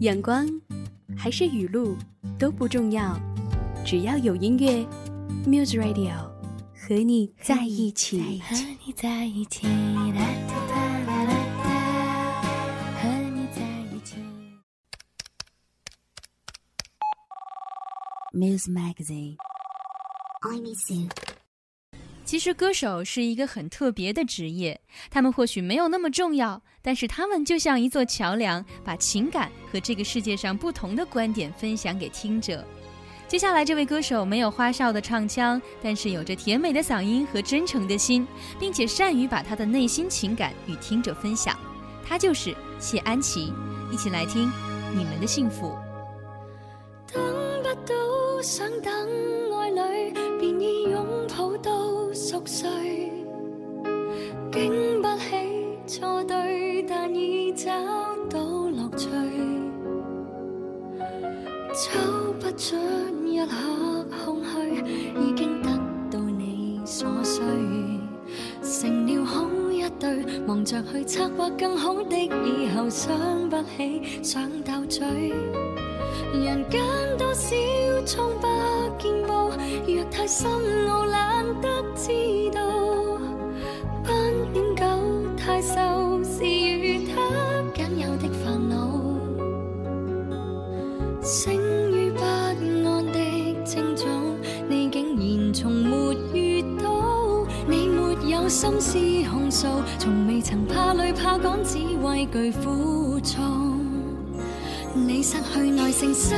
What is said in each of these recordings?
阳光还是雨露都不重要，只要有音乐，Muse Radio 和你在一起。和你在一起，Muse Magazine，I'm i s s you. 其实，歌手是一个很特别的职业，他们或许没有那么重要，但是他们就像一座桥梁，把情感和这个世界上不同的观点分享给听者。接下来，这位歌手没有花哨的唱腔，但是有着甜美的嗓音和真诚的心，并且善于把他的内心情感与听者分享。他就是谢安琪，一起来听《你们的幸福》。等不到，想等。碎，经不起错对，但已找到乐趣。抽不出一刻空虚，已经得到你所需，成了空一对，忙着去策划更好的以后，想不起，想斗嘴。人间多少疮疤见报，若太深奥懒得知道。斑点狗太瘦是与它仅有的烦恼。醒于不安的清早，你竟然从没遇到。你没有心思控诉，从未曾怕累怕讲，只畏惧苦衷。你失去耐性，失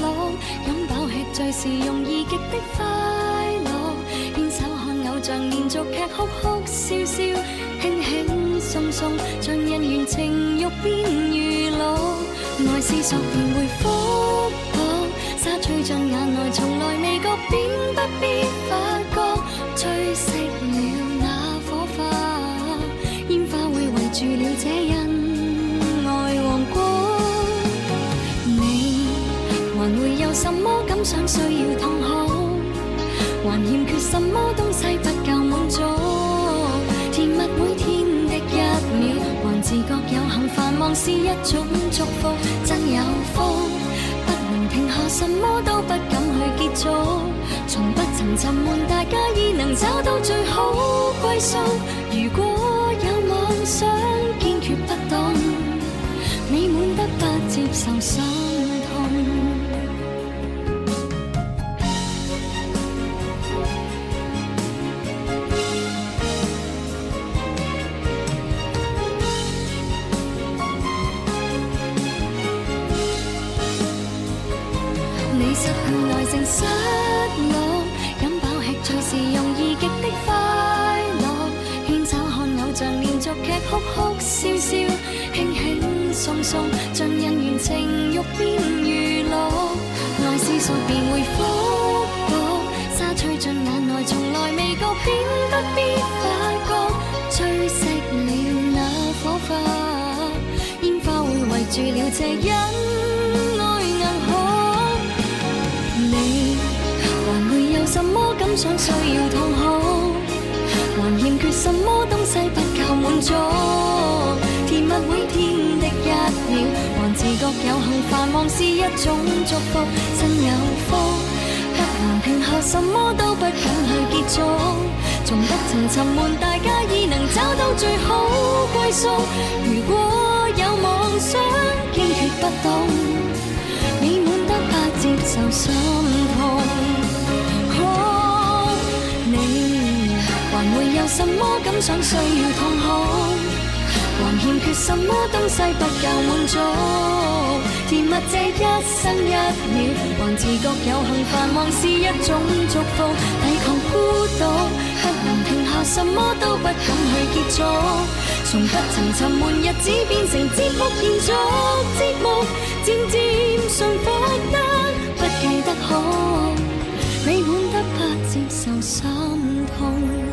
落，饮饱吃醉是容易极的快乐，牵手看偶像连续剧，哭哭笑笑，轻轻松松，将恩怨情欲变如鲁，爱是索便会枯薄，沙吹进眼内，从来未觉，变不必发觉，吹熄了那火花，烟花会围住了这人。是一种祝福，真有福。不能停下，什么都不敢去结束。从不曾沉闷，大家已能找到最好归宿。如果有妄想，坚决不动，美满得不接受。失去耐性，失落。飲飽吃醉是容易极的快樂。牽手看偶像連續劇，哭哭笑笑，輕輕鬆鬆，将恩怨情欲变如乐。爱思索便會富國，沙吹進眼內，從來未覺，便不必發覺，吹熄了那火花，煙花會圍住了这一。什么感想需要痛哭？还欠缺什么东西不够满足？甜蜜每天的一秒，还自觉有幸繁忙是一种祝福，真有福，却难停下，什么都不敢去结束。从不曾沉闷，大家已能找到最好归宿。如果有妄想，坚决不懂，美满得不接受心痛。还会有什么感想需要痛哭，还欠缺什么东西不够满足，甜蜜这一生一秒，还自觉有幸繁忙是一种祝福，抵抗孤独，不能停下，什么都不敢去结束，从不曾沉闷日子变成节目延续，节目，渐渐顺服得不记得好，美满得不接受心痛。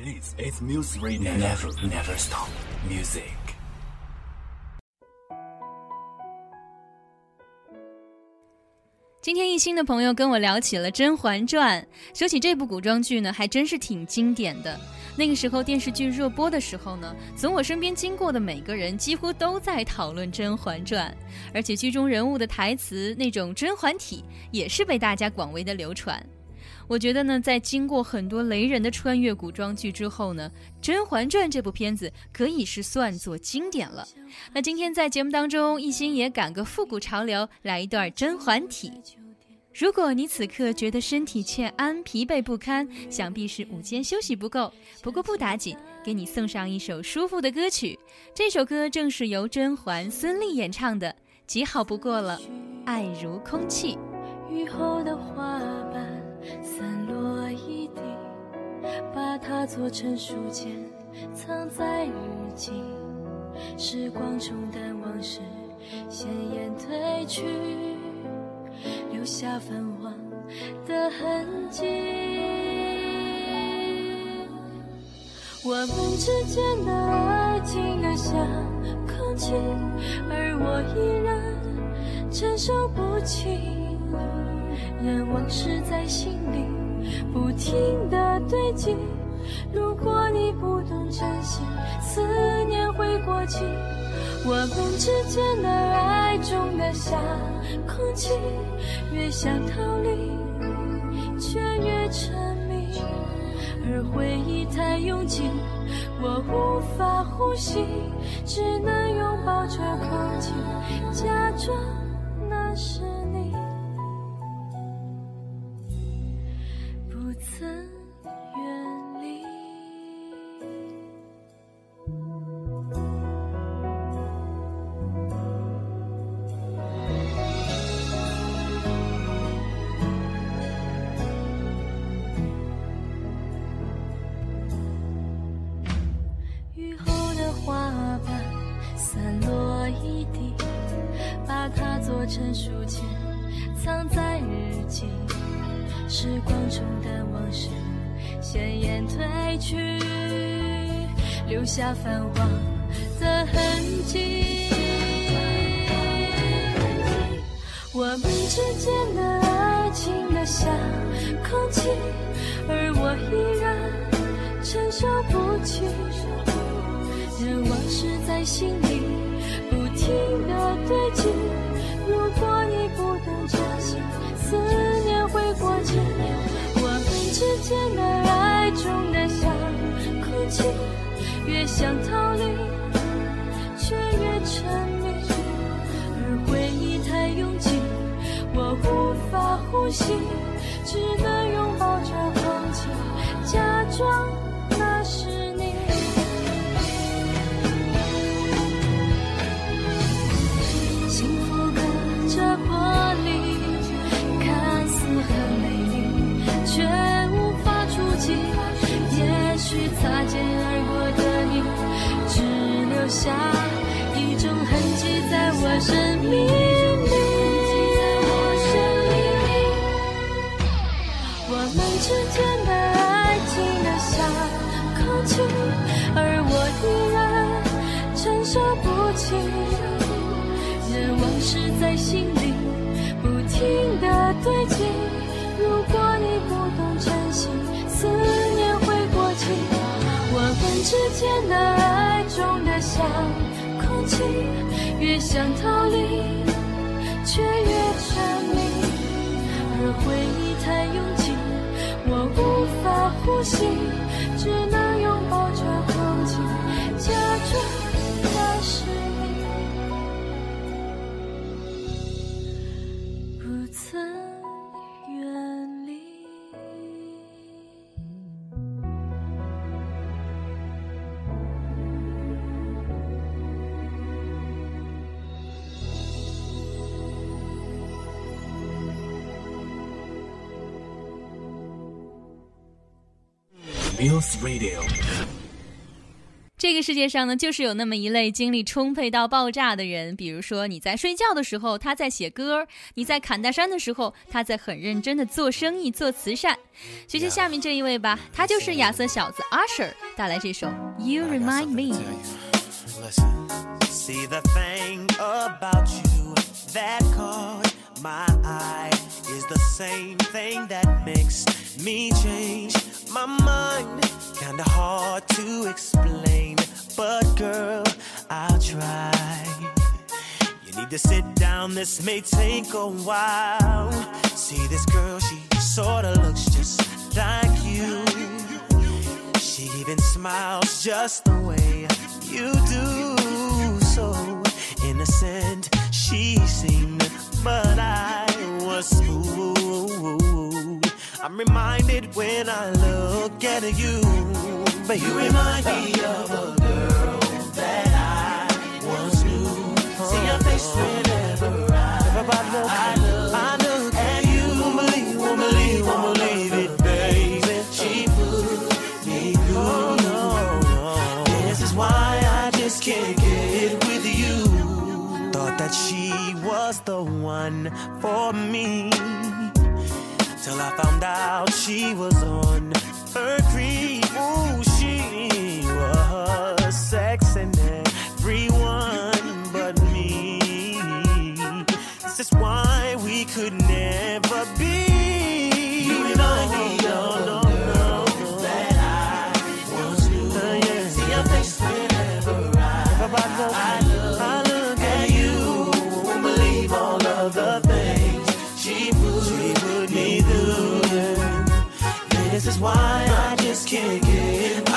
This is music radio. Never, never stop music. 新的朋友跟我聊起了《甄嬛传》，说起这部古装剧呢，还真是挺经典的。那个时候电视剧热播的时候呢，从我身边经过的每个人几乎都在讨论《甄嬛传》，而且剧中人物的台词那种“甄嬛体”也是被大家广为的流传。我觉得呢，在经过很多雷人的穿越古装剧之后呢，《甄嬛传》这部片子可以是算作经典了。那今天在节目当中，一心也赶个复古潮流，来一段“甄嬛体”。如果你此刻觉得身体欠安、疲惫不堪，想必是午间休息不够。不过不打紧，给你送上一首舒服的歌曲。这首歌正是由甄嬛、孙俪演唱的，极好不过了。爱如空气。雨后的花瓣散落一地，把它做成书签，藏在日记。时光往事，鲜艳褪去。下泛黄的痕迹，我们之间的爱情像空气，而我依然承受不起。任往事在心里不停的堆积。如果你不懂珍惜，思念会过期。我们之间的。下空气，越想逃离，却越沉迷，而回忆太拥挤，我无法呼吸，只能拥抱着空气，假装。成书签，藏在日记。时光中的往事，鲜艳褪去，留下泛黄的痕迹。我们之间的爱情的像空气，而我依然承受不起，任往事在心里不停的堆积。这些思念会过期，我们之间的爱重得像空气，越想逃离，却越沉迷，而回忆太拥挤，我无法呼吸，只能拥抱着空气，假装。之间的爱中的像空气越想逃离，却越沉迷，而回忆太拥挤，我无法呼吸，只能拥抱着空气，假装那是你不曾。News Radio。这个世界上呢，就是有那么一类精力充沛到爆炸的人。比如说，你在睡觉的时候，他在写歌；你在砍大山的时候，他在很认真的做生意、做慈善。学习下面这一位吧，他就是亚瑟小子 u s h e r 带来这首《You Remind Me》。my mind. Kinda hard to explain, but girl, I'll try. You need to sit down, this may take a while. See this girl, she sorta looks just like you. She even smiles just the way you do. So innocent she seemed, but I was smooth. I'm reminded when I look at you. But you remind me of a girl that I once knew. See your face whenever I, Everybody look, I look. I look at you. Won't believe, won't believe, won't believe it, baby. She put me through. Oh, no, no. This is why I just can't get with you. Thought that she was the one for me till I found out she was on her creep. Ooh, she was sexing everyone but me. This is why we could never be. You and I need That I once uh, knew. This is why I just can't get enough.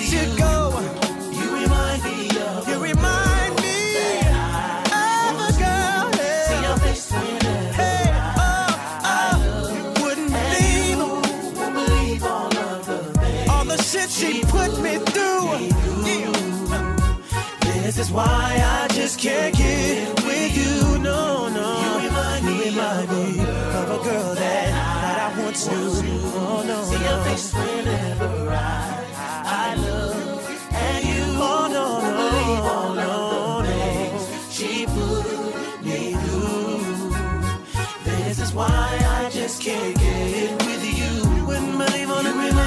let you go. You remind me of you remind me of a girl. Oh, oh. wouldn't believe, all the shit she put me through. This is why I just can't get with you. No, no, you remind me, of a girl that, that I once knew. Oh no, see your face whenever. why I just can't get with you. With my leave on a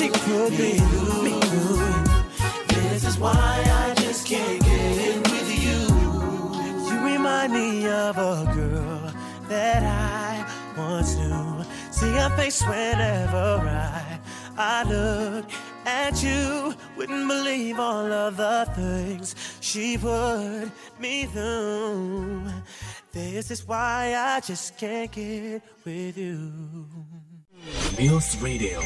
she could be. Me This is why I just can't get in with you. You remind me of a girl that I once knew. See her face whenever I I look at you. Wouldn't believe all of the things she put me through. This is why I just can't get with you. Mills Radio.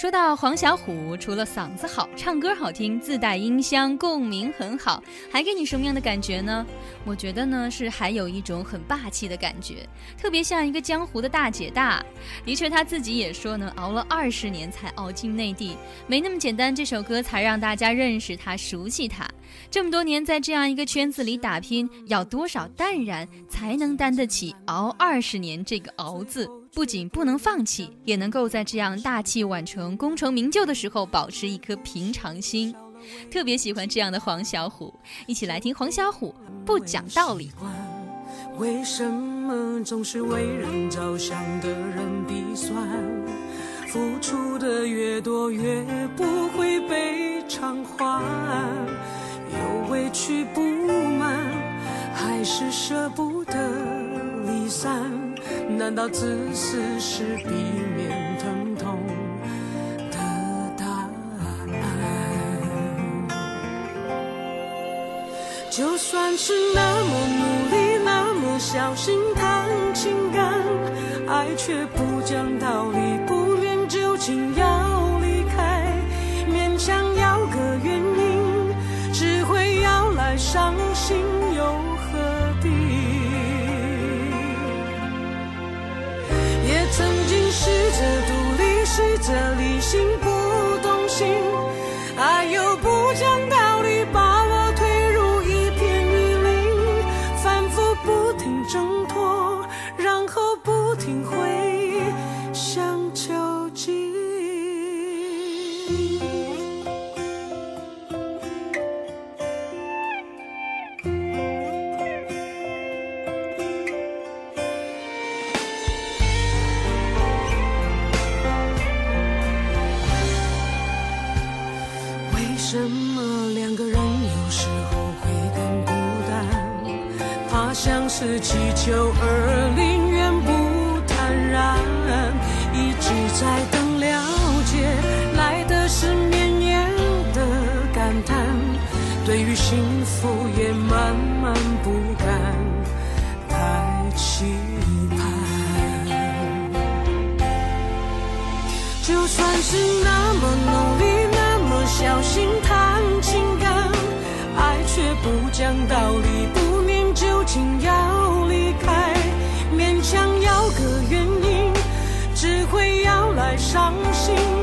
说到黄小琥，除了嗓子好、唱歌好听、自带音箱、共鸣很好，还给你什么样的感觉呢？我觉得呢，是还有一种很霸气的感觉，特别像一个江湖的大姐大。的确，他自己也说呢，熬了二十年才熬进内地，没那么简单。这首歌才让大家认识他、熟悉他。这么多年在这样一个圈子里打拼，要多少淡然才能担得起“熬二十年”这个“熬”字？不仅不能放弃，也能够在这样大器晚成、功成名就的时候保持一颗平常心。特别喜欢这样的黄小琥，一起来听黄小琥不讲道理。为什么总是为人着想的人必酸？付出的越多，越不会被偿还。有委屈不满，还是舍不得离散？难道自私是避免疼痛的答案？就算是那么努力，那么小心谈情感，爱却不讲道理，不恋旧情要。伤心。幸福也慢慢不敢太期盼，就算是那么努力，那么小心谈情感，爱却不讲道理，不念旧情要离开，勉强要个原因，只会要来伤心。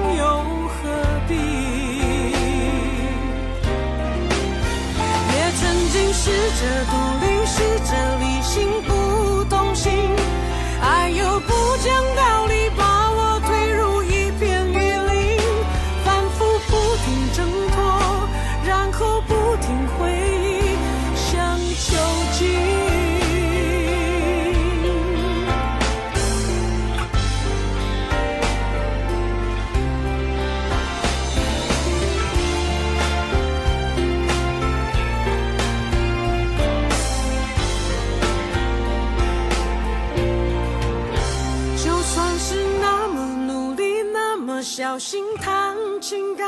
这独立世着。里。小心谈情感，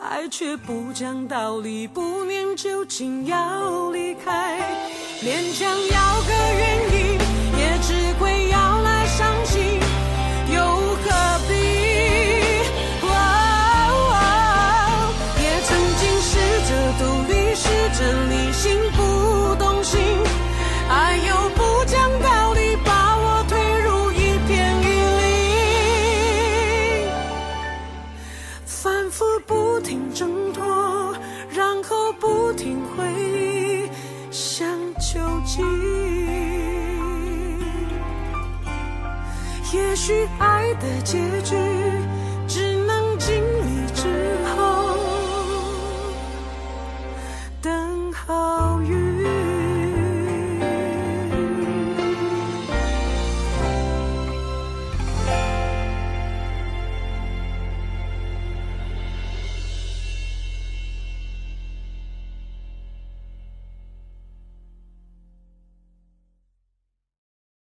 爱却不讲道理，不念旧情要离开，勉强要个愿意，也只会要。后不停回忆，像酒精。也许爱的结局。